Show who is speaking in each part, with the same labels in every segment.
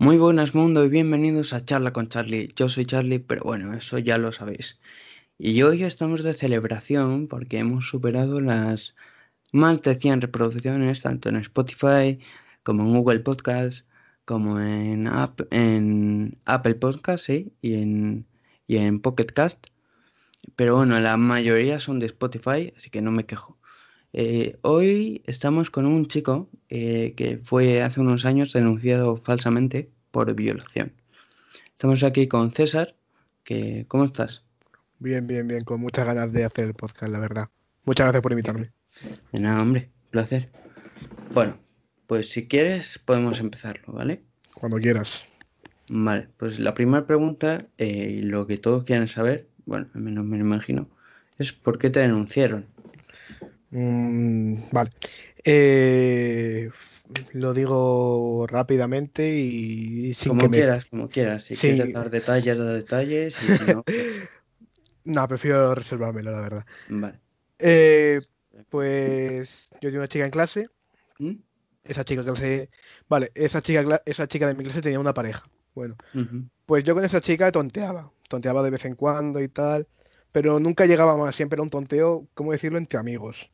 Speaker 1: Muy buenas mundo y bienvenidos a Charla con Charlie. Yo soy Charlie, pero bueno, eso ya lo sabéis. Y hoy estamos de celebración porque hemos superado las más de 100 reproducciones tanto en Spotify como en Google Podcast, como en, en Apple Podcast y, en, y en Pocket Cast. Pero bueno, la mayoría son de Spotify, así que no me quejo. Eh, hoy estamos con un chico eh, que fue hace unos años denunciado falsamente por violación. Estamos aquí con César, que ¿cómo estás?
Speaker 2: Bien, bien, bien, con muchas ganas de hacer el podcast, la verdad. Muchas gracias por invitarme.
Speaker 1: De nada, hombre, placer. Bueno, pues si quieres podemos empezarlo, ¿vale?
Speaker 2: Cuando quieras.
Speaker 1: Vale, pues la primera pregunta, eh, lo que todos quieren saber, bueno, al menos me lo imagino, es ¿por qué te denunciaron?
Speaker 2: Mm, vale. Eh, lo digo rápidamente y
Speaker 1: sin como que quieras, como quieras. Si quieres dar detalles, da detalles. no, pues
Speaker 2: no, prefiero reservármelo, la verdad.
Speaker 1: Vale.
Speaker 2: Eh, pues yo tengo una chica en clase.
Speaker 1: ¿Mm?
Speaker 2: Esa chica clase. Vale, esa chica, esa chica de mi clase tenía una pareja. Bueno, pues yo con esa chica tonteaba. Tonteaba de vez en cuando y tal. Pero nunca llegaba más. Siempre era un tonteo, ¿cómo decirlo?, entre amigos.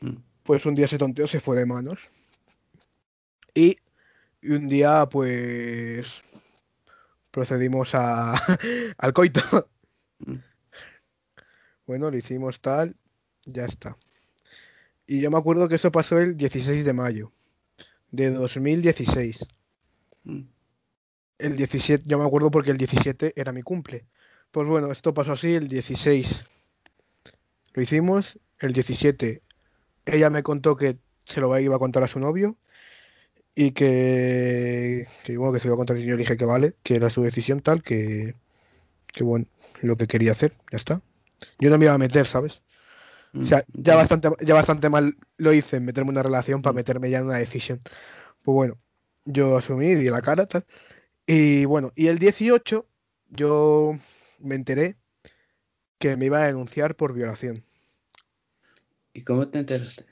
Speaker 1: Mm.
Speaker 2: Pues un día ese tonteo se fue de manos. Y, un día, pues. Procedimos a, al coito.
Speaker 1: Mm.
Speaker 2: Bueno, lo hicimos tal, ya está. Y yo me acuerdo que eso pasó el 16 de mayo de 2016.
Speaker 1: Mm.
Speaker 2: El 17, yo me acuerdo porque el 17 era mi cumple. Pues bueno, esto pasó así el 16. Lo hicimos el 17 ella me contó que se lo iba a contar a su novio y que, que, bueno, que se lo iba a contar y yo le dije que vale, que era su decisión tal, que, que bueno, lo que quería hacer, ya está. Yo no me iba a meter, ¿sabes? O sea, mm, ya bastante, ya bastante mal lo hice en meterme en una relación para meterme ya en una decisión. Pues bueno, yo asumí, di la cara, tal. Y bueno, y el 18 yo me enteré que me iba a denunciar por violación.
Speaker 1: ¿Y cómo te enteraste?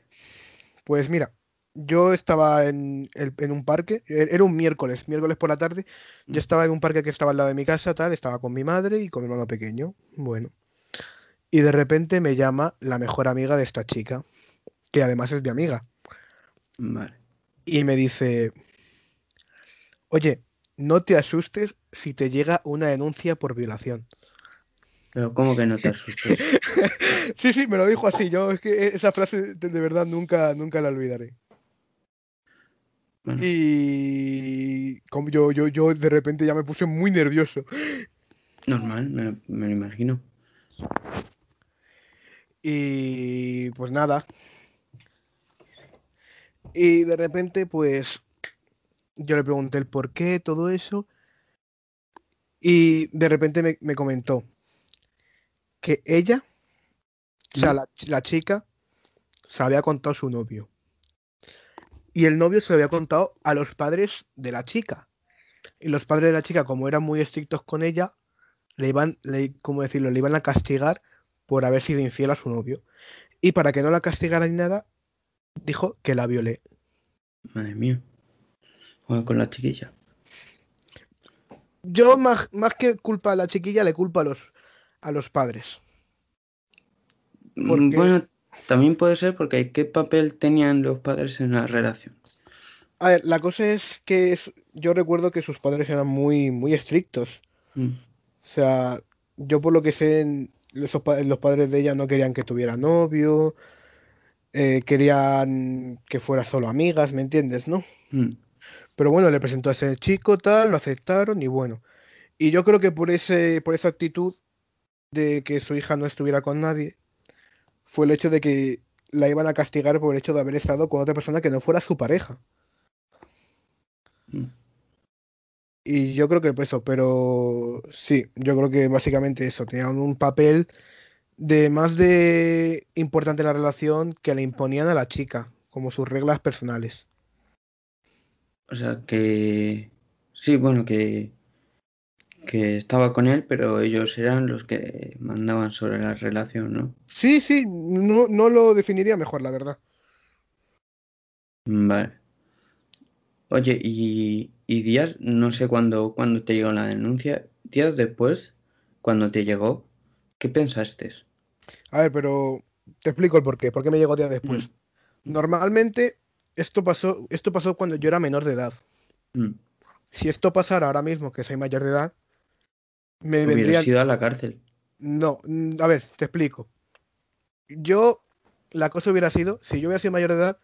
Speaker 2: Pues mira, yo estaba en, un parque, e-, era un miércoles, miércoles por la tarde, yo mm. estaba en un parque que estaba al lado de mi casa, tal, estaba con mi madre y con mi hermano pequeño, bueno. Y de repente me llama la mejor amiga de esta chica, que además es mi amiga.
Speaker 1: Vale.
Speaker 2: Y me dice, oye, no te asustes si te llega una denuncia por violación.
Speaker 1: Pero ¿cómo que no te asustes?
Speaker 2: sí, sí, me lo dijo así. Yo es que esa frase de, verdad nunca, nunca la olvidaré. Y como yo, yo, yo de repente ya me puse muy nervioso.
Speaker 1: Normal, me, me lo imagino.
Speaker 2: Y pues nada. Y de repente, pues yo le pregunté el por qué, todo eso. Y de repente me, me comentó, que ella, o sea, la, chica, se había contado a su novio. Y el novio se lo había contado a los padres de la chica. Y los padres de la chica, como eran muy estrictos con ella, le iban, le, ¿cómo decirlo? Le iban a castigar por haber sido infiel a su novio. Y para que no la castigara ni nada, dijo que la violé.
Speaker 1: Madre mía. con la chiquilla.
Speaker 2: Yo más, más que culpa a la chiquilla, le culpa a los, a los padres.
Speaker 1: Mm, bueno, también puede ser porque ¿qué papel tenían los padres en la relación?
Speaker 2: A ver, la cosa es que yo recuerdo que sus padres eran muy, muy estrictos.
Speaker 1: Mm.
Speaker 2: O sea, yo por lo que sé, los, los padres de ella no querían que tuviera novio, eh, querían que fuera solo amigas, ¿me entiendes, no?
Speaker 1: Mm.
Speaker 2: Pero bueno, le presentó a ese chico, tal, lo aceptaron y bueno. Y yo creo que por, ese, por esa actitud de que su hija no estuviera con nadie fue el hecho de que la iban a castigar por el hecho de haber estado con otra persona que no fuera su pareja.
Speaker 1: Mm.
Speaker 2: Y yo creo que por eso, pero sí, yo creo que básicamente eso, tenían un papel de más de importante en la relación que le imponían a la chica, como sus reglas personales.
Speaker 1: O sea que sí, bueno, que que estaba con él, pero ellos eran los que mandaban sobre la relación, ¿no?
Speaker 2: Sí, sí, no, no lo definiría mejor, la verdad.
Speaker 1: Vale. Oye, ¿y, y días, no sé cuándo, cuándo te llegó la denuncia, días después, cuando te llegó, ¿qué pensaste?
Speaker 2: A ver, pero te explico el porqué. ¿Por qué me llegó días después?
Speaker 1: Mm.
Speaker 2: Normalmente esto pasó, esto pasó cuando yo era menor de edad.
Speaker 1: Mm.
Speaker 2: Si esto pasara ahora mismo, que soy mayor de edad, me
Speaker 1: Hubieras
Speaker 2: vendría.
Speaker 1: ido a la cárcel.
Speaker 2: No, mm, a ver, te explico. Yo, la cosa hubiera sido, si yo hubiera sido mayor de edad,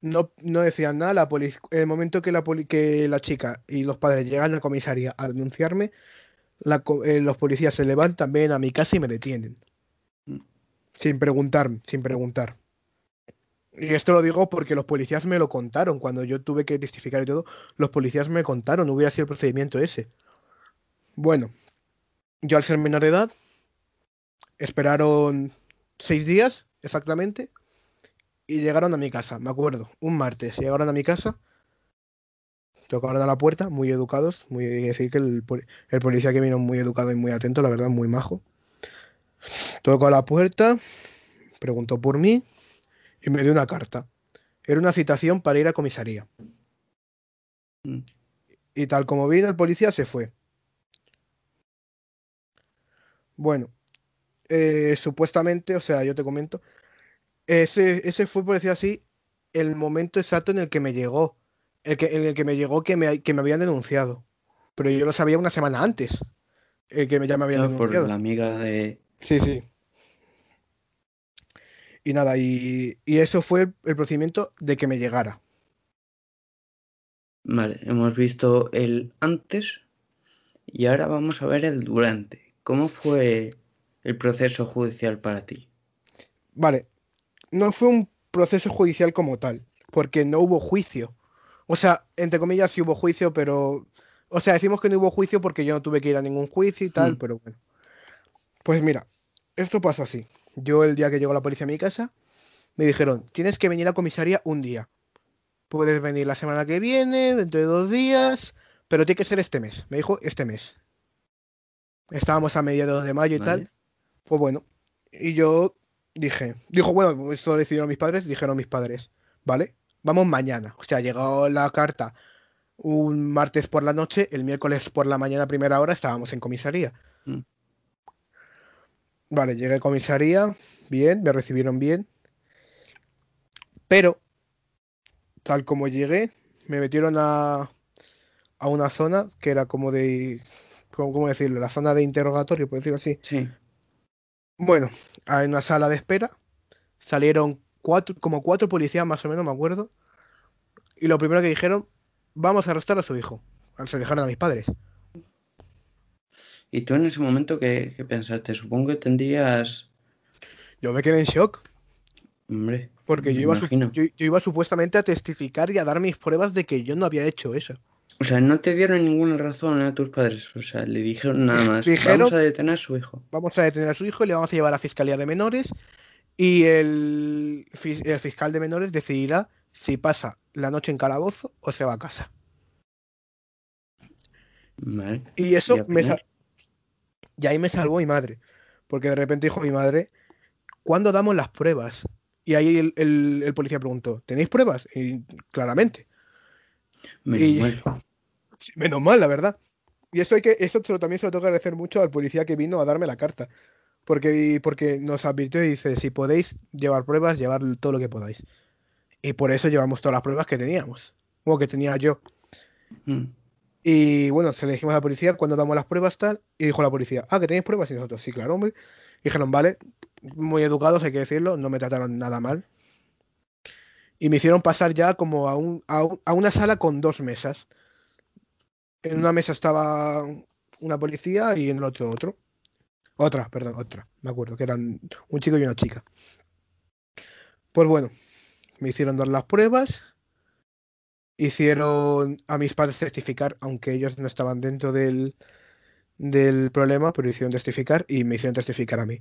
Speaker 2: no, no decían nada. La poli- en el momento que la, poli- que la chica y los padres llegan a la comisaría a denunciarme, la eh, los policías se levantan, ven a mi casa y me detienen.
Speaker 1: Mm.
Speaker 2: Sin preguntar, sin preguntar. Y esto lo digo porque los policías me lo contaron. Cuando yo tuve que testificar y todo, los policías me contaron, hubiera sido el procedimiento ese. Bueno, yo al ser menor de edad, esperaron seis días exactamente y llegaron a mi casa, me acuerdo, un martes, llegaron a mi casa, tocaron a la puerta, muy educados, muy hay que decir que el policía que vino muy educado y muy atento, la verdad, muy majo. Tocó a la puerta, preguntó por mí y me dio una carta. Era una citación para ir a comisaría.
Speaker 1: Mm.
Speaker 2: Y tal como vino el policía se fue. Bueno, eh, supuestamente, o sea, yo te comento, ese, ese fue, por decir así, el momento exacto en el que me llegó. El que, en el que me llegó que me, que me habían denunciado. Pero yo lo sabía una semana antes. El que me, ya me habían
Speaker 1: Claro, por
Speaker 2: denunciado.
Speaker 1: la amiga de...
Speaker 2: Sí, sí. Y nada, y, y eso fue el, el procedimiento de que me llegara.
Speaker 1: Vale, hemos visto el antes y ahora vamos a ver el durante. ¿Cómo fue el proceso judicial para ti?
Speaker 2: Vale, no fue un proceso judicial como tal, porque no hubo juicio. O sea, entre comillas sí hubo juicio, pero... O sea, decimos que no hubo juicio porque yo no tuve que ir a ningún juicio y tal,
Speaker 1: Hmm.
Speaker 2: pero bueno. Pues mira, esto pasó así. Yo el día que llegó la policía a mi casa, me dijeron, tienes que venir a comisaría un día. Puedes venir la semana que viene, dentro de dos días, pero tiene que ser este mes. Me dijo este mes. Estábamos a mediados de mayo y
Speaker 1: ¿Vale?
Speaker 2: tal. Pues bueno, y yo dije, dijo, bueno, esto lo decidieron mis padres, dijeron mis padres, ¿vale? Vamos mañana. O sea, llegó la carta un martes por la noche, el miércoles por la mañana primera hora estábamos en comisaría.
Speaker 1: Mm.
Speaker 2: Vale, llegué a comisaría, bien, me recibieron bien. Pero, tal como llegué, me metieron a, a una zona que era como de, ¿cómo, cómo decirlo? La zona de interrogatorio, por decirlo así.
Speaker 1: Sí.
Speaker 2: Bueno, hay una sala de espera. Salieron cuatro, como cuatro policías más o menos, me acuerdo. Y lo primero que dijeron, vamos a arrestar a su hijo. Se lo dijeron a mis padres.
Speaker 1: ¿Y tú en ese momento qué, qué pensaste? Supongo que tendrías...
Speaker 2: Yo me quedé en shock,
Speaker 1: Hombre,
Speaker 2: porque yo iba, yo iba supuestamente a testificar y a dar mis pruebas de que yo no había hecho eso.
Speaker 1: O sea, no te dieron ninguna razón a tus padres. O sea, le dijeron nada más.
Speaker 2: Dijeron-
Speaker 1: Vamos a detener a su hijo.
Speaker 2: Vamos a detener a su hijo y le vamos a llevar a Fiscalía de Menores. Y el, fis- el fiscal de menores decidirá si pasa la noche en calabozo o se va a casa.
Speaker 1: Vale.
Speaker 2: Y eso
Speaker 1: ¿Y
Speaker 2: me y ahí me salvó mi madre. Porque de repente dijo mi madre, ¿cuándo damos las pruebas? Y ahí el, el- el policía preguntó, ¿tenéis pruebas? Y claramente.
Speaker 1: Menos
Speaker 2: Y-. Menos mal, la verdad. Y eso hay que, eso también se lo tengo que agradecer mucho al policía que vino a darme la carta. Porque, porque nos advirtió y dice, si podéis llevar pruebas, llevar todo lo que podáis. Y por eso llevamos todas las pruebas que teníamos. O que tenía yo.
Speaker 1: Mm.
Speaker 2: Y bueno, se le dijimos a la policía cuando damos las pruebas tal, y dijo la policía, ah, que tenéis pruebas, y nosotros, sí, claro, hombre. Y dijeron, vale, muy educados, hay que decirlo, no me trataron nada mal. Y me hicieron pasar ya como a, un, a, un- a una sala con dos mesas. En una mesa estaba una policía y en el otro otro. Otra, perdón, otra, me acuerdo, que eran un chico y una chica. Pues bueno, me hicieron dar las pruebas, hicieron a mis padres testificar, aunque ellos no estaban dentro del, del problema, pero hicieron testificar y me hicieron testificar a mí.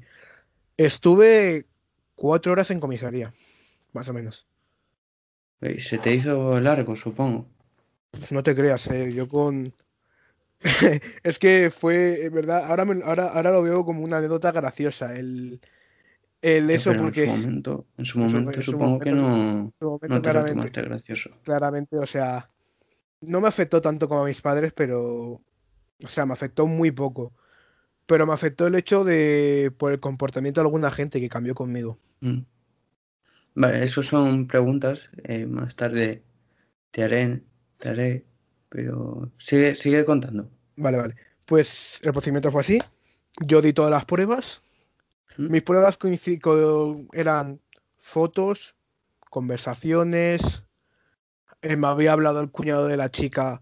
Speaker 2: Estuve cuatro horas en comisaría, más o menos.
Speaker 1: Eh, Se te hizo largo, supongo.
Speaker 2: No te creas, eh, yo con... es que fue, en verdad, ahora, me- ahora, ahora lo veo como una anécdota graciosa, el, eso,
Speaker 1: pero
Speaker 2: porque
Speaker 1: en su momento, en su
Speaker 2: en su-
Speaker 1: momento
Speaker 2: en su
Speaker 1: supongo que no,
Speaker 2: en su momento
Speaker 1: no te lo
Speaker 2: claramente,
Speaker 1: tomaste gracioso.
Speaker 2: claramente, o sea, no me afectó tanto como a mis padres, pero, o sea, me afectó muy poco. Pero me afectó el hecho de, por el comportamiento de alguna gente que cambió conmigo.
Speaker 1: Mm. Vale, eso son preguntas. eh, más tarde te haré, pero sigue, sigue contando.
Speaker 2: Vale, vale. Pues el procedimiento fue así. Yo di todas las pruebas.
Speaker 1: ¿Mm?
Speaker 2: Mis pruebas eran fotos, conversaciones. eh, me había hablado el cuñado de la chica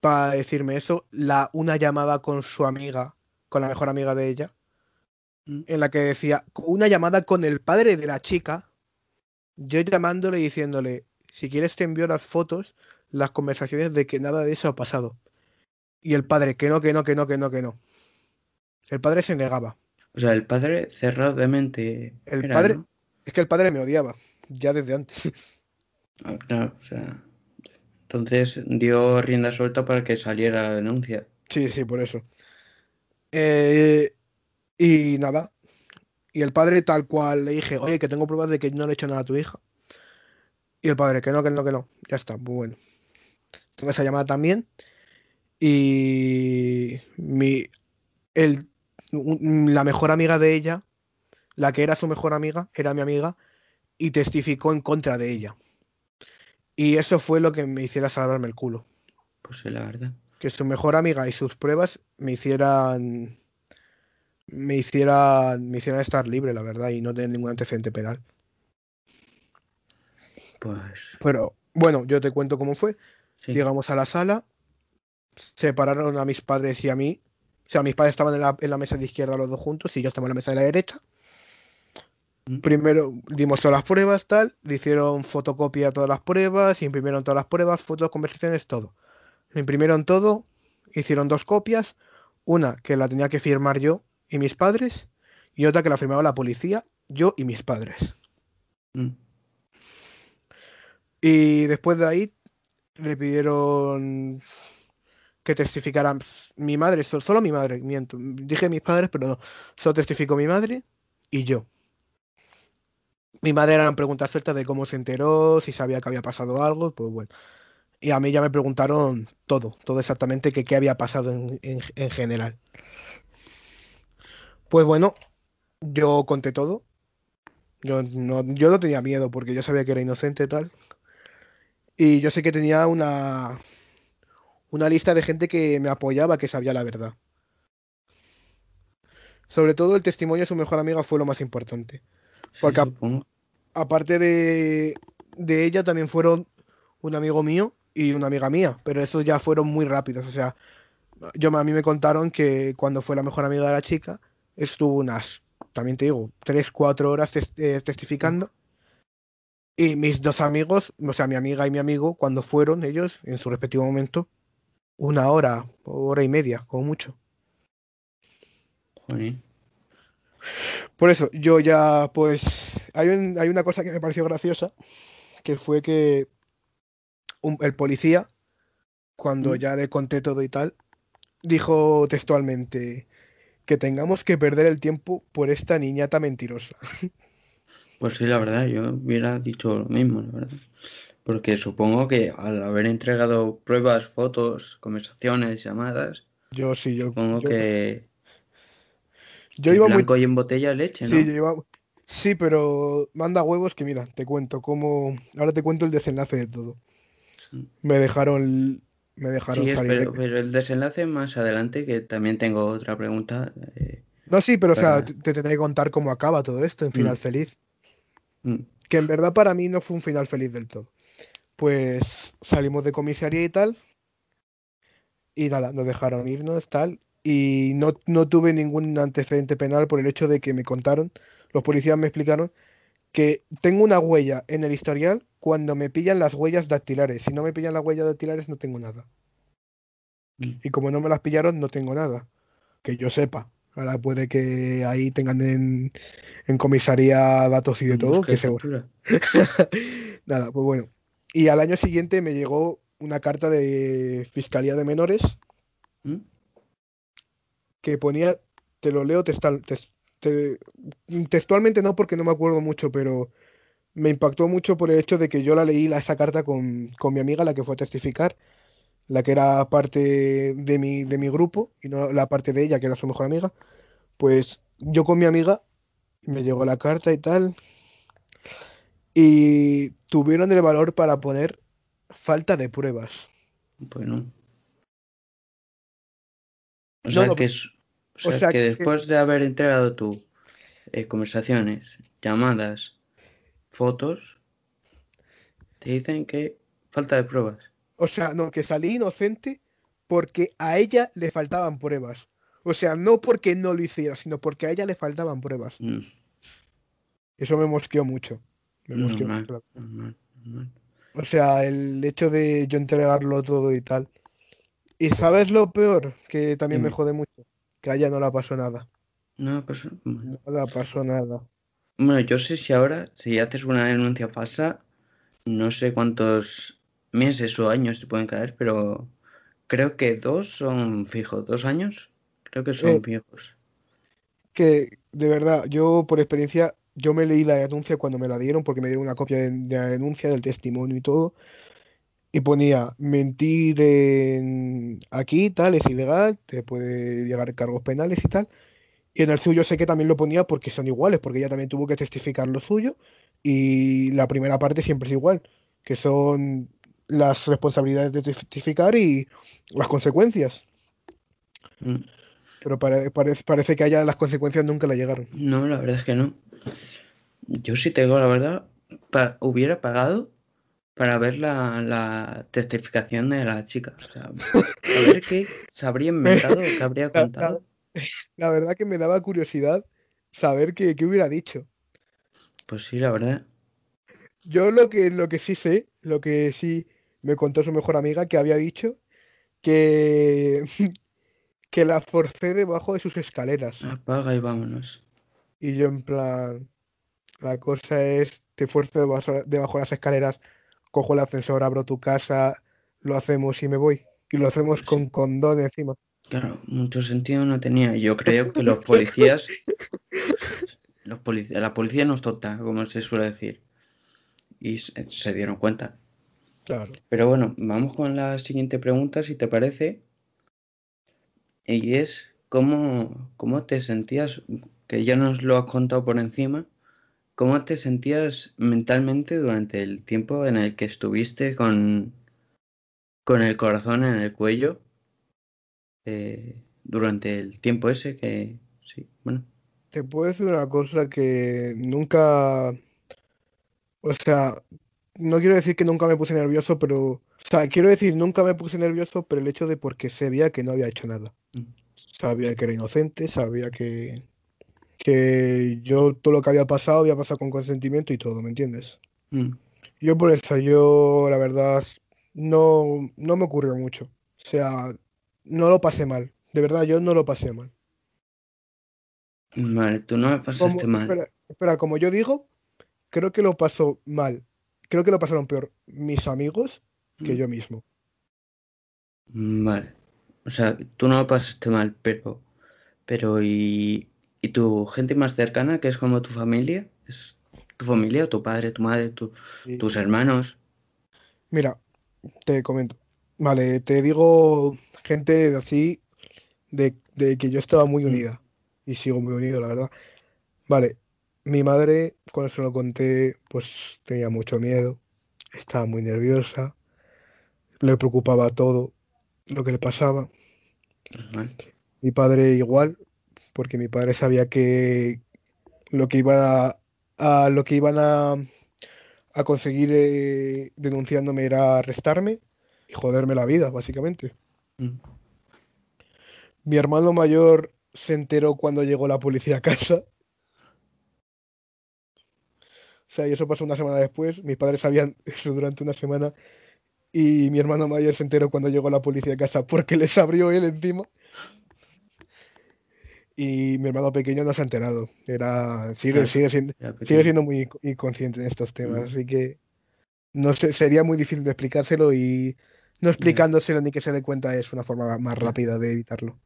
Speaker 2: para decirme eso. La, una llamada con su amiga, con la mejor amiga de ella,
Speaker 1: Mm.
Speaker 2: en la que decía, una llamada con el padre de la chica, yo llamándole y diciéndole, si quieres te envío las fotos, las conversaciones de que nada de eso ha pasado. Y el padre, que no, que no, que no, que no, que no. El padre se negaba.
Speaker 1: O sea, el padre cerrado de mente.
Speaker 2: El
Speaker 1: era,
Speaker 2: padre-
Speaker 1: ¿no?
Speaker 2: Es que el padre me odiaba, ya desde antes.
Speaker 1: Ah, claro, o sea. Entonces dio rienda suelta para que saliera la denuncia.
Speaker 2: Sí, sí, por eso. Eh, y nada. Y el padre tal cual le dije, oye, que tengo pruebas de que no le he hecho nada a tu hija. Y el padre, que no, que no, que no. Ya está, muy bueno. Tengo esa llamada también. Y mi, el, la mejor amiga de ella, la que era su mejor amiga, era mi amiga, y testificó en contra de ella. Y eso fue lo que me hiciera salvarme el culo.
Speaker 1: Pues sí, la verdad.
Speaker 2: que su mejor amiga y sus pruebas me hicieran me hicieran me hicieran estar libre, la verdad, y no tener ningún antecedente penal.
Speaker 1: Pues
Speaker 2: Pero bueno, yo te cuento cómo fue.
Speaker 1: Sí.
Speaker 2: Llegamos a la sala, separaron a mis padres y a mí. O sea, mis padres estaban en la, en la mesa de izquierda los dos juntos y yo estaba en la mesa de la derecha.
Speaker 1: Mm.
Speaker 2: Primero dimos todas las pruebas, tal, le hicieron fotocopia a todas las pruebas, imprimieron todas las pruebas, fotos, conversaciones, todo. Lo imprimieron todo, hicieron dos copias, una que la tenía que firmar yo y mis padres, y otra que la firmaba la policía, yo y mis padres.
Speaker 1: Mm.
Speaker 2: Y después de ahí le pidieron que testificaran mi madre, so- solo mi madre, miento. Dije mis padres, pero no. Solo testificó mi madre y yo. Mi madre eran preguntas sueltas de cómo se enteró, si sabía que había pasado algo, pues bueno. Y a mí ya me preguntaron todo, todo exactamente que qué había pasado en, en- en general. Pues bueno, yo conté todo. Yo no, yo no tenía miedo porque yo sabía que era inocente tal. Y yo sé que tenía una, una lista de gente que me apoyaba, que sabía la verdad. Sobre todo el testimonio de su mejor amiga fue lo más importante.
Speaker 1: Sí,
Speaker 2: Porque a-. Aparte de, de ella, también fueron un amigo mío y una amiga mía, pero esos ya fueron muy rápidos. O sea, yo, a mí me contaron que cuando fue la mejor amiga de la chica, estuvo unas, también te digo, 3, 4 horas eh, testificando. Y mis dos amigos, o sea, mi amiga y mi amigo, cuando fueron ellos, en su respectivo momento, una hora, hora y media, como mucho.
Speaker 1: Joder.
Speaker 2: Por eso, yo ya, pues, hay, un- hay una cosa que me pareció graciosa, que fue que un- el policía, cuando
Speaker 1: Mm.
Speaker 2: ya le conté todo y tal, dijo textualmente que tengamos que perder el tiempo por esta niñata mentirosa.
Speaker 1: Pues sí, la verdad, yo hubiera dicho lo mismo, la verdad. Porque supongo que al haber entregado pruebas, fotos, conversaciones, llamadas,
Speaker 2: Yo sí, yo,
Speaker 1: supongo
Speaker 2: yo,
Speaker 1: que,
Speaker 2: yo iba muy...
Speaker 1: blanco y en botella leche,
Speaker 2: Sí,
Speaker 1: ¿no?
Speaker 2: yo iba- sí, pero manda huevos que mira, te cuento cómo... Ahora te cuento el desenlace de todo.
Speaker 1: Mm.
Speaker 2: Me dejaron... Me dejaron
Speaker 1: Sí,
Speaker 2: salir de-
Speaker 1: pero, pero el desenlace más adelante, que también tengo otra pregunta. eh,
Speaker 2: No, sí, pero o sea, te, te tendré que contar cómo acaba todo esto en final
Speaker 1: Mm.
Speaker 2: feliz.
Speaker 1: Mm,
Speaker 2: Que en verdad para mí no fue un final feliz del todo. Pues salimos de comisaría y tal. Y nada, nos dejaron irnos, tal. Y no, no tuve ningún antecedente penal por el hecho de que me contaron, los policías me explicaron que tengo una huella en el historial cuando me pillan las huellas dactilares. Si no me pillan las huellas dactilares no tengo nada.
Speaker 1: mm.
Speaker 2: Y como no me las pillaron, no tengo nada. Que yo sepa. Ahora puede que ahí tengan en, en comisaría datos y de todo, que seguro. Nada, pues bueno. Y al año siguiente me llegó una carta de Fiscalía de Menores
Speaker 1: ¿Mm?
Speaker 2: que ponía, te lo leo textal- tes- te- textualmente no porque no me acuerdo mucho, pero me impactó mucho por el hecho de que yo la leí la, esa carta con, con mi amiga, la que fue a testificar, la que era parte de mi, de mi grupo y no la parte de ella, que era su mejor amiga. Pues yo con mi amiga me llegó la carta y tal. Y tuvieron el valor para poner falta de pruebas.
Speaker 1: Bueno. O sea, que, es, o sea, que, después de haber entregado tú eh, conversaciones, llamadas, fotos, te dicen que falta de pruebas.
Speaker 2: O sea, no, que salí inocente porque a ella le faltaban pruebas. O sea, no porque no lo hiciera, sino porque a ella le faltaban pruebas. Mm. Eso me mosqueó mucho. Me mosqueó mucho. O sea, el hecho de yo entregarlo todo y tal. Y sabes lo peor, que también me jode mucho, que a ella no la pasó nada.
Speaker 1: No pasó.
Speaker 2: No la pasó nada.
Speaker 1: Bueno, yo sé si ahora, si haces una denuncia falsa, no sé cuántos meses o años te pueden caer, pero creo que dos son fijos, dos años, creo que son eh, fijos.
Speaker 2: Que de verdad, yo por experiencia, yo me leí la denuncia cuando me la dieron, porque me dieron una copia de, la denuncia, del testimonio y todo, y ponía mentir en aquí, tal, es ilegal, te puede llegar cargos penales y tal. Y en el suyo sé que también lo ponía porque son iguales, porque ella también tuvo que testificar lo suyo. Y la primera parte siempre es igual, que son las responsabilidades de testificar y las consecuencias. Mm. Pero parece que haya las consecuencias nunca le llegaron.
Speaker 1: No, la verdad es que no. Yo sí tengo, la verdad, hubiera pagado para ver la, testificación de la chica. O sea, a ver qué se habría inventado, qué habría contado.
Speaker 2: La, verdad que me daba curiosidad saber qué, hubiera dicho.
Speaker 1: Pues sí, la verdad.
Speaker 2: Yo lo que, lo que sí sé, lo que sí me contó su mejor amiga, que había dicho que, que la forcé debajo de sus escaleras.
Speaker 1: Apaga y vámonos.
Speaker 2: Y yo en plan, la cosa es, te fuerzo debajo, debajo de las escaleras, cojo el ascensor, abro tu casa, lo hacemos y me voy. Y lo hacemos con condón encima.
Speaker 1: Claro, mucho sentido no tenía. Yo creo que los policías, los policías la policía no es tonta, como se suele decir. Y se, dieron cuenta.
Speaker 2: Claro.
Speaker 1: Pero bueno, vamos con la siguiente pregunta, si te parece. Y es, ¿cómo, cómo te sentías? Que ya nos lo has contado por encima. ¿Cómo te sentías mentalmente durante el tiempo en el que estuviste con, con el corazón en el cuello? Eh, durante el tiempo ese que sí, bueno.
Speaker 2: Te puedo decir una cosa que nunca, o sea, no quiero decir que nunca me puse nervioso, pero, o sea, quiero decir nunca me puse nervioso, pero el hecho de porque sabía que no había hecho nada. Mm. Sabía que era inocente, sabía que, que yo todo lo que había pasado había pasado con consentimiento y todo, ¿me entiendes? Mm. Yo por eso, yo la verdad, no, no me ocurrió mucho. O sea, no lo pasé mal. De verdad, yo no lo pasé mal.
Speaker 1: Vale, tú no me pasaste mal.
Speaker 2: Espera, como yo digo, creo que lo pasó mal. Creo que lo pasaron peor mis amigos que mm. yo mismo.
Speaker 1: Vale. O sea, tú no lo pasaste mal, pero. Pero, ¿y, ¿y tu gente más cercana, que es como tu familia? ¿Es tu familia, tu padre, tu madre, tus hermanos?
Speaker 2: Mira, te comento. Vale, te digo gente así de, que yo estaba muy mm. unida y sigo muy unido, la verdad. Vale, mi madre, cuando se lo conté, pues tenía mucho miedo, estaba muy nerviosa, le preocupaba todo lo que le pasaba. Mi padre igual, porque mi padre sabía que lo que iba a, lo que iban a, a conseguir eh, denunciándome era arrestarme y joderme la vida, básicamente. Mm. Mi hermano mayor se enteró cuando llegó la policía a casa. O sea, y eso pasó una semana después. Mis padres sabían eso durante una semana. Y mi hermano mayor se enteró cuando llegó la policía a casa porque les abrió él encima. Y mi hermano pequeño no se ha enterado. Era, sigue, sigue, siendo, sigue siendo muy inconsciente en estos temas. Así que no sé, sería muy difícil de explicárselo y no explicándoselo ni que se dé cuenta es una forma más rápida de evitarlo.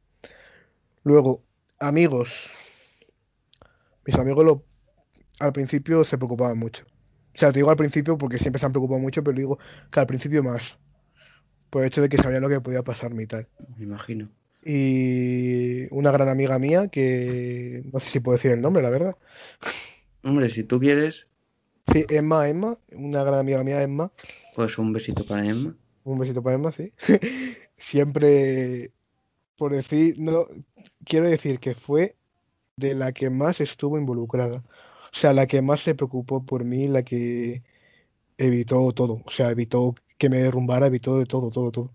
Speaker 2: Luego, amigos. Mis amigos lo, al principio se preocupaban mucho. O sea, te digo al principio porque siempre se han preocupado mucho, pero digo que al principio más. Por el hecho de que sabía lo que podía pasarme y tal.
Speaker 1: Me imagino.
Speaker 2: Y una gran amiga mía que no sé si puedo decir el nombre, la verdad.
Speaker 1: Hombre, si tú quieres,
Speaker 2: Sí, Emma, Emma, una gran amiga mía, Emma.
Speaker 1: pues un besito para Emma.
Speaker 2: Un besito para Emma, sí. Siempre, por decir, no, quiero decir que fue de la que más estuvo involucrada. O sea, la que más se preocupó por mí, la que evitó todo. O sea, evitó que me derrumbara, evitó de todo, todo, todo.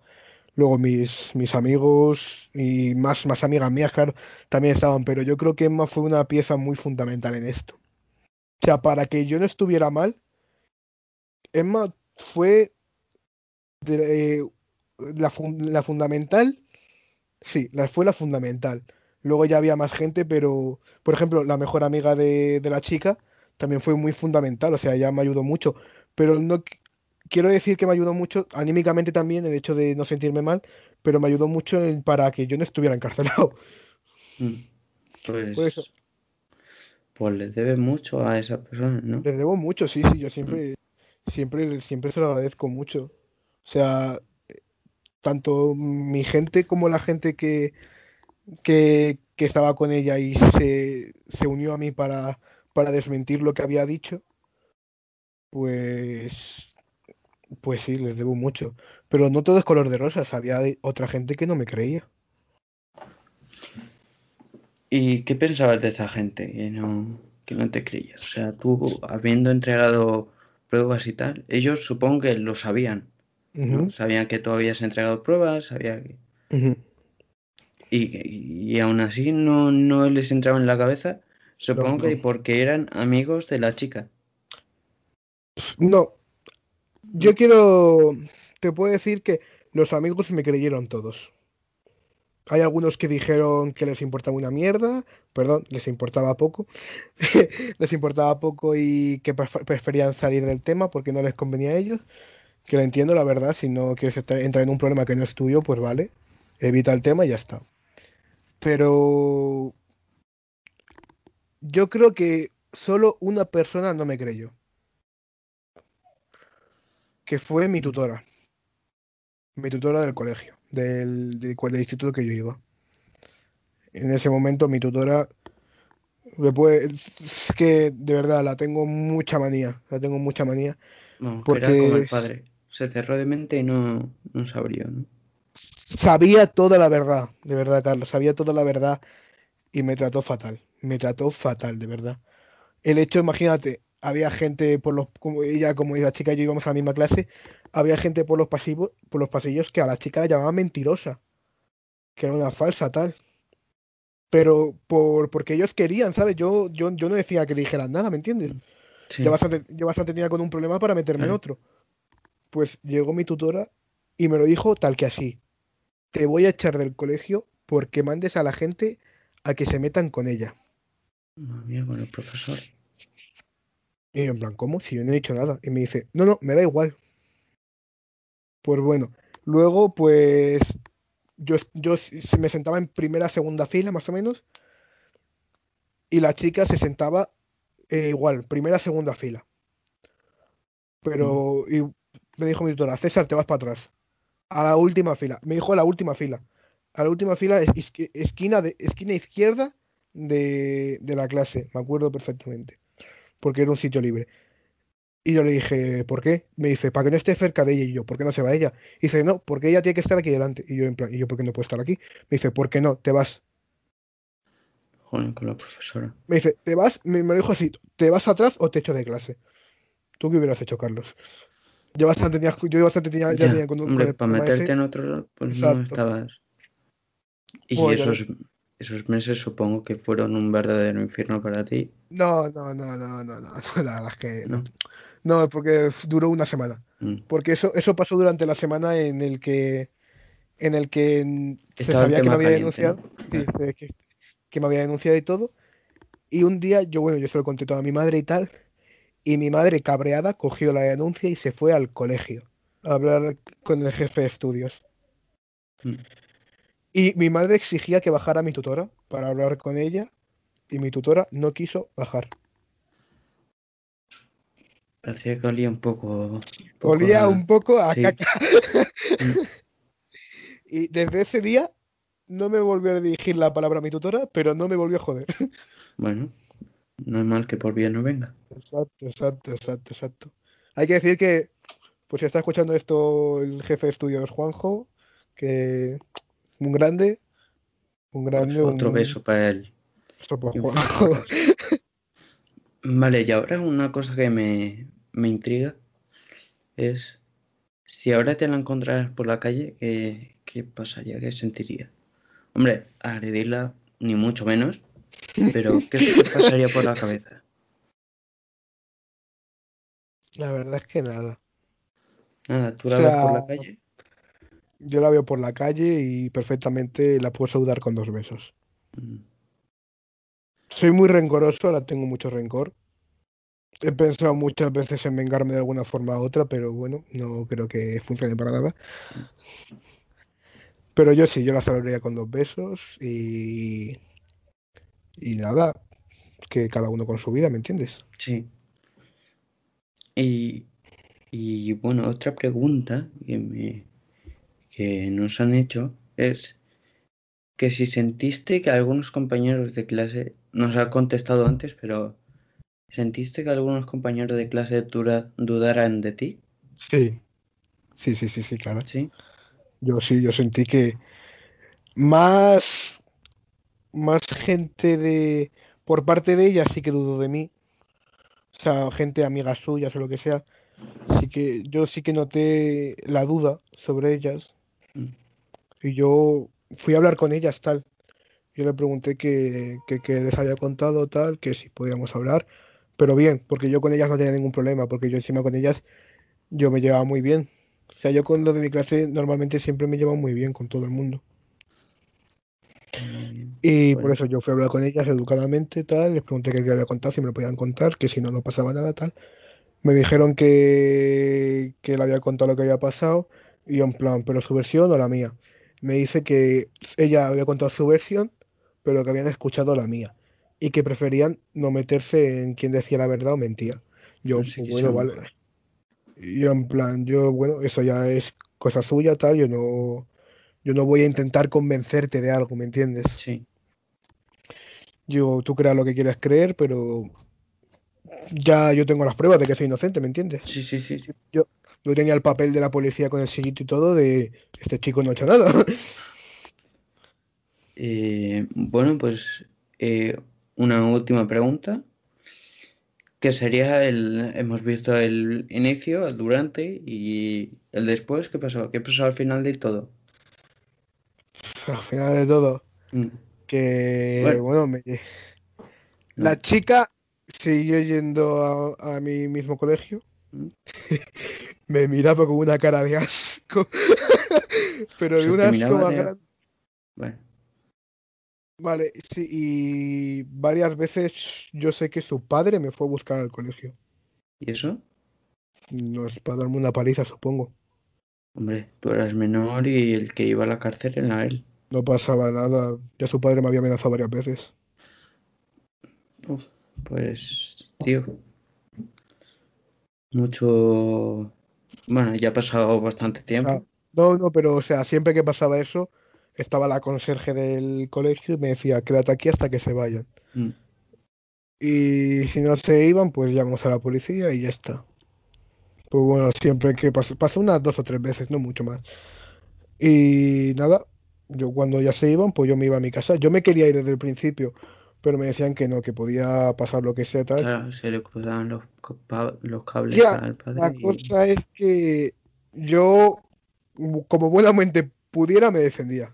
Speaker 2: Luego mis, mis amigos y más, más amigas mías, claro, también estaban, pero yo creo que Emma fue una pieza muy fundamental en esto. O sea, para que yo no estuviera mal, Emma fue eh, la, la fundamental, sí, la, fue la fundamental. Luego ya había más gente, pero, por ejemplo, la mejor amiga de, de la chica también fue muy fundamental, o sea, ella me ayudó mucho. Pero no qu- quiero decir que me ayudó mucho, anímicamente también, el hecho de no sentirme mal, pero me ayudó mucho en- para que yo no estuviera encarcelado.
Speaker 1: Mm.
Speaker 2: Por
Speaker 1: Pues,
Speaker 2: eso.
Speaker 1: pues le debe mucho a esa persona, ¿no?
Speaker 2: Les debo mucho, sí, sí, yo siempre, siempre, siempre se lo agradezco mucho. O sea, tanto mi gente como la gente que, que, que estaba con ella y se, se unió a mí para, para desmentir lo que había dicho, pues, pues sí, les debo mucho. Pero no todo es color de rosas, había otra gente que no me creía.
Speaker 1: ¿Y qué pensabas de esa gente que no, que no te creía? O sea, tú habiendo entregado pruebas y tal, ellos supongo que lo sabían, ¿no? Sabían que tú habías entregado pruebas, sabía que... Y, y aún así no, no les entraba en la cabeza, supongo que
Speaker 2: no.
Speaker 1: porque eran amigos de la chica.
Speaker 2: No, yo quiero, te puedo decir que los amigos me creyeron todos. Hay algunos que dijeron que les importaba una mierda, perdón, les importaba poco, les importaba poco y que pref- preferían salir del tema porque no les convenía a ellos, que lo entiendo, la verdad, si no quieres entrar en un problema que no es tuyo, pues vale, evita el tema y ya está. Pero yo creo que solo una persona no me creyó, que fue mi tutora, mi tutora del colegio, del, del, instituto que yo iba. En ese momento mi tutora, es que de verdad la tengo mucha manía, la tengo mucha manía,
Speaker 1: Vamos, que era como
Speaker 2: porque
Speaker 1: el padre. Se cerró de mente y no, no se abrió, ¿no?
Speaker 2: Sabía toda la verdad, de verdad, Carlos, sabía toda la verdad y me trató fatal, me trató fatal, de verdad. El hecho, imagínate, había gente por los, como ella, como la chica y yo íbamos a la misma clase, había gente por los pasillos, por los pasillos que a la chica la llamaban mentirosa, que era una falsa tal. Pero por, porque ellos querían, ¿sabes? Yo, yo, yo no decía que dijeran nada, ¿me entiendes?
Speaker 1: Sí,
Speaker 2: Yo bastante, yo bastante tenía con un problema para meterme en otro. Pues llegó mi tutora y me lo dijo tal que así. Te voy a echar del colegio porque mandes a la gente a que se metan con ella.
Speaker 1: madre mía, con el profesor.
Speaker 2: Y yo en plan, ¿cómo? Si yo no he dicho nada. Y me dice, no, no, me da igual. Pues bueno, luego pues yo, yo me sentaba en primera, segunda fila más o menos. Y la chica se sentaba eh, igual, primera, segunda fila. Pero y me dijo mi tutora, César, te vas para atrás. A la última fila. Me dijo a la última fila. A la última fila, es- es- esquina, de, esquina izquierda de, de la clase. Me acuerdo perfectamente. Porque era un sitio libre. Y yo le dije, ¿por qué? Me dice, para que no esté cerca de ella. Y yo, ¿por qué no se va ella? Y dice, no, porque ella tiene que estar aquí delante. Y yo, en plan, ¿y yo por qué no puedo estar aquí? Me dice, ¿por qué no? Te vas.
Speaker 1: Joder, con la profesora.
Speaker 2: Me dice, ¿te vas? Me, me lo dijo así, ¿te vas atrás o te echo de clase? ¿Tú qué hubieras hecho, Carlos? Yo bastante tenía, yo bastante tenía, ya
Speaker 1: Ya,
Speaker 2: tenía con, un- con
Speaker 1: hombre,
Speaker 2: el
Speaker 1: para meterte
Speaker 2: ese.
Speaker 1: en otro, pues no
Speaker 2: Exacto.
Speaker 1: estabas. Y esos, esos meses supongo que fueron un verdadero infierno para ti,
Speaker 2: No, no, no, no, no, no, la verdad es que no.
Speaker 1: ¿no?
Speaker 2: No, porque duró una semana.
Speaker 1: Mm.
Speaker 2: Porque eso, eso pasó durante la semana en el que, en el que se sabía que me había
Speaker 1: caliente,
Speaker 2: denunciado.
Speaker 1: ¿no?
Speaker 2: Sí,
Speaker 1: Claro.
Speaker 2: sé que, que me había denunciado y todo. Y un día, yo, bueno, yo se lo conté todo a mi madre y tal. Y mi madre, cabreada, cogió la denuncia y se fue al colegio a hablar con el jefe de estudios.
Speaker 1: Mm.
Speaker 2: Y mi madre exigía que bajara a mi tutora para hablar con ella. Y mi tutora no quiso bajar.
Speaker 1: Parecía que olía un poco. poco
Speaker 2: Olía
Speaker 1: a-
Speaker 2: un poco a
Speaker 1: sí.
Speaker 2: caca.
Speaker 1: Mm,
Speaker 2: Y desde ese día no me volvió a dirigir la palabra a mi tutora, pero no me volvió a joder.
Speaker 1: Bueno, no es mal que por bien no venga.
Speaker 2: Exacto, exacto, exacto, exacto. Hay que decir que, pues si está escuchando esto el jefe de estudios Juanjo, que un grande, un
Speaker 1: Pues
Speaker 2: grande,
Speaker 1: otro
Speaker 2: un-
Speaker 1: beso para él. Vale, y ahora una cosa que me, me intriga es si ahora te la encontraras por la calle, ¿qué, qué pasaría? ¿Qué sentirías? Hombre, agredirla ni mucho menos, pero ¿qué se pasaría por la cabeza?
Speaker 2: La verdad es que nada.
Speaker 1: Nada, tú la
Speaker 2: O
Speaker 1: ves por la calle.
Speaker 2: Yo la veo por la calle y perfectamente la puedo saludar con dos besos.
Speaker 1: mm,
Speaker 2: Soy muy rencoroso, la tengo mucho rencor. He pensado muchas veces en vengarme de alguna forma u otra, pero bueno, no creo que funcione para nada. Pero yo sí, yo la saludaría con dos besos y. Y nada, que cada uno con su vida, ¿me entiendes?
Speaker 1: Sí. Y, y bueno, otra pregunta que, me, que nos han hecho es que si sentiste que algunos compañeros de clase, nos ha contestado antes, pero ¿sentiste que algunos compañeros de clase dura- dudaran de ti?
Speaker 2: Sí. Sí, sí, sí, sí, claro.
Speaker 1: Sí.
Speaker 2: Yo sí, yo sentí que más, más gente de por parte de ella sí que dudó de mí. O sea, gente amigas suyas o lo que sea. Sí que yo sí que noté la duda sobre ellas.
Speaker 1: Mm.
Speaker 2: Y yo fui a hablar con ellas tal. Yo le pregunté que, que, que les había contado tal, que si podíamos hablar. Pero bien, porque yo con ellas no tenía ningún problema, porque yo encima con ellas yo me llevaba muy bien. O sea, yo con los de mi clase normalmente siempre me llevo muy bien con todo el mundo. Y por
Speaker 1: Bueno.
Speaker 2: eso yo fui a hablar con ellas educadamente, tal, les pregunté qué había contado, si me lo podían contar, que si no, no pasaba nada, tal. Me dijeron que, que le había contado lo que había pasado, y yo en plan, pero su versión o la mía. Me dice que ella había contado su versión, pero que habían escuchado la mía, y que preferían no meterse en quién decía la verdad o mentía. Yo,
Speaker 1: sí
Speaker 2: bueno, vale. yo en plan, yo, bueno, eso ya es cosa suya, tal, yo no, yo no voy a intentar convencerte de algo, ¿me entiendes?
Speaker 1: Sí.
Speaker 2: Yo, tú creas lo que quieras creer, pero ya yo tengo las pruebas de que soy inocente, ¿me entiendes?
Speaker 1: Sí, sí, sí. sí.
Speaker 2: Yo tenía el papel de la policía con el sellito y todo de este chico no ha hecho nada.
Speaker 1: Eh, bueno, pues eh, una última pregunta, que sería el, hemos visto el inicio, el durante y el después, ¿qué pasó? ¿Qué pasó al final de todo?
Speaker 2: Al final de todo,
Speaker 1: Mm,
Speaker 2: que
Speaker 1: Bueno.
Speaker 2: bueno, me- la
Speaker 1: no,
Speaker 2: chica siguió yendo a, a mi mismo colegio.
Speaker 1: Mm.
Speaker 2: Me miraba con una cara de asco. Pero de un asco más
Speaker 1: de-
Speaker 2: grande.
Speaker 1: Bueno,
Speaker 2: Vale, sí, y varias veces yo sé que su padre me fue a buscar al colegio.
Speaker 1: ¿y eso?
Speaker 2: No es para darme una paliza, supongo.
Speaker 1: Hombre, tú eras menor y el que iba a la cárcel era él.
Speaker 2: No pasaba nada. Ya su padre me había amenazado varias veces.
Speaker 1: Uf, pues, tío, mucho... Bueno, ya ha pasado bastante tiempo.
Speaker 2: Ah, no, no, pero o sea, siempre que pasaba eso, estaba la conserje del colegio y me decía, quédate aquí hasta que se vayan.
Speaker 1: Mm,
Speaker 2: Y si no se iban, pues llamamos a la policía y ya está. Pues bueno, siempre que pasó, pasó unas dos o tres veces, no mucho más. Y nada, yo cuando ya se iban, pues yo me iba a mi casa. Yo me quería ir desde el principio, pero me decían que no, que podía pasar lo que sea, tal.
Speaker 1: Claro, se le cruzaban los, los cables
Speaker 2: Ya,
Speaker 1: al
Speaker 2: La
Speaker 1: padre y...
Speaker 2: cosa es que yo, como buenamente pudiera, me defendía.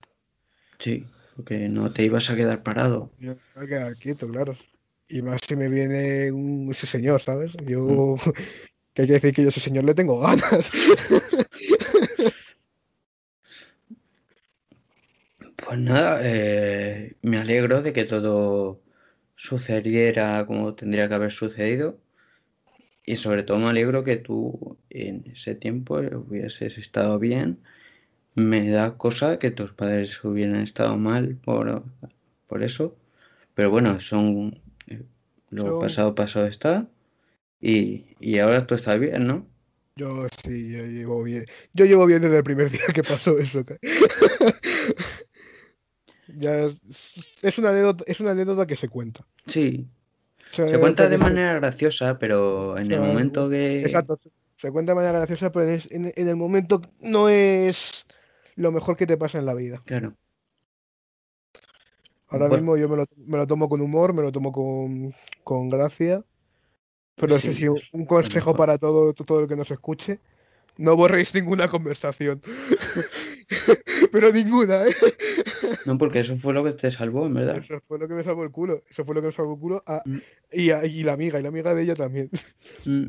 Speaker 1: Sí, porque no te ibas a quedar parado.
Speaker 2: Yo me voy a quedar quieto, claro. Y más si me viene un, ese señor, ¿sabes? Yo,
Speaker 1: Mm.
Speaker 2: que hay que decir que yo a ese señor le tengo ganas.
Speaker 1: Pues nada, eh, me alegro de que todo sucediera como tendría que haber sucedido. Y sobre todo me alegro que tú en ese tiempo hubieses estado bien. Me da cosa que tus padres hubieran estado mal por, por eso. Pero bueno, son... eh, Lo pasado, pasado está. Y, y ahora tú estás bien, ¿no?
Speaker 2: Yo sí, yo llevo bien. Yo llevo bien desde el primer día que pasó eso. ya es, es una anécdota, es una anécdota que se cuenta.
Speaker 1: Sí.
Speaker 2: Es
Speaker 1: Se cuenta de
Speaker 2: se-
Speaker 1: manera graciosa, pero en el
Speaker 2: Claro,
Speaker 1: momento que...
Speaker 2: Exacto. Se cuenta de manera graciosa, pero en, en- en el momento no es lo mejor que te pasa en la vida.
Speaker 1: Claro.
Speaker 2: Ahora
Speaker 1: Bueno.
Speaker 2: mismo yo me lo, me lo tomo con humor, me lo tomo con, con gracia. Pero
Speaker 1: Sí,
Speaker 2: sí, un-
Speaker 1: es
Speaker 2: consejo para todo, todo el que nos escuche. No borréis ninguna conversación. Pero ninguna, ¿eh?
Speaker 1: No, porque eso fue lo que te salvó, en verdad.
Speaker 2: Eso fue lo que me salvó el culo. Eso fue lo que me salvó el culo. a-
Speaker 1: Mm.
Speaker 2: y, a- y la amiga, y la amiga de ella también.
Speaker 1: Mm.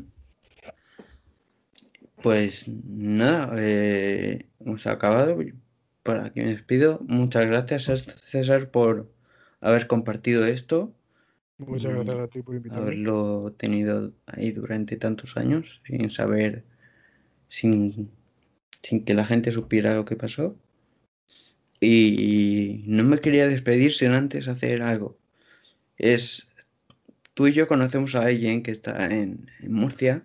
Speaker 1: Pues nada, eh, hemos acabado. Por aquí me despido. Muchas gracias, César, por haber compartido esto,
Speaker 2: Muchas gracias a ti por invitarme.
Speaker 1: haberlo tenido ahí durante tantos años, sin saber, sin, sin que la gente supiera lo que pasó. Y no me quería despedir sin antes hacer algo. Es, tú y yo conocemos a alguien que está en, en Murcia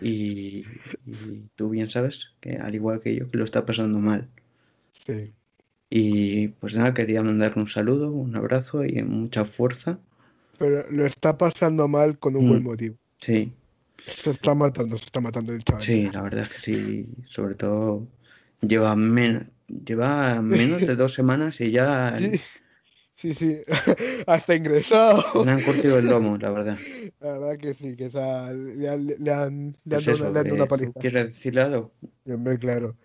Speaker 1: y, y tú bien sabes que al igual que yo que lo está pasando mal.
Speaker 2: Sí.
Speaker 1: Y pues nada, quería mandarle un saludo, un abrazo y mucha fuerza.
Speaker 2: Pero lo está pasando mal con un buen
Speaker 1: Mm.
Speaker 2: motivo.
Speaker 1: Sí,
Speaker 2: Se está matando, se está matando el chaval.
Speaker 1: sí, la verdad es que sí. Sobre todo lleva, men- lleva menos de dos semanas y ya
Speaker 2: Sí, sí, sí. Hasta ingresado.
Speaker 1: le han cortado el lomo, la verdad.
Speaker 2: La verdad que sí, que esa, le, han, le han, le han
Speaker 1: Pues
Speaker 2: dado
Speaker 1: eso,
Speaker 2: una, le han dado una
Speaker 1: eh, ¿tú
Speaker 2: paliza.
Speaker 1: quieres decirle algo?
Speaker 2: Hombre, claro.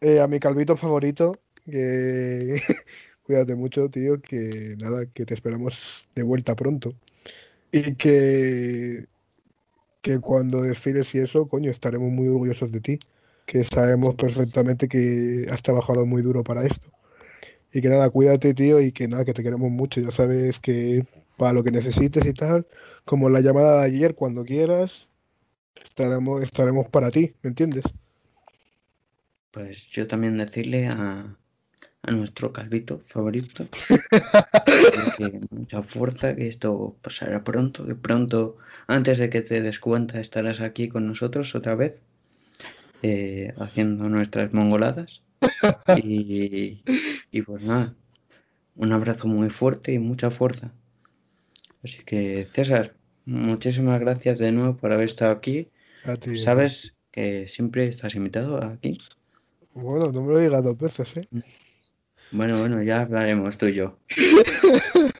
Speaker 2: Eh, a mi calvito favorito, que cuídate mucho, tío, que nada, que te esperamos de vuelta pronto. Y que, que cuando desfiles y eso, coño, estaremos muy orgullosos de ti. Que sabemos perfectamente que has trabajado muy duro para esto. Y que nada, cuídate, tío, y que nada, que te queremos mucho. Ya sabes que para lo que necesites y tal, como la llamada de ayer, cuando quieras, estaremos, estaremos para ti, ¿me entiendes?
Speaker 1: Pues yo también decirle a, a nuestro calvito favorito que mucha fuerza, que esto pasará pronto, que pronto, antes de que te des cuenta, estarás aquí con nosotros otra vez, eh, haciendo nuestras mongoladas. Y, y pues nada, un abrazo muy fuerte y mucha fuerza. Así que César, muchísimas gracias de nuevo por haber estado aquí.
Speaker 2: A ti.
Speaker 1: Sabes que siempre estás invitado aquí.
Speaker 2: Bueno, no me lo digas dos veces, ¿eh?
Speaker 1: Bueno, bueno, ya hablaremos tú y yo.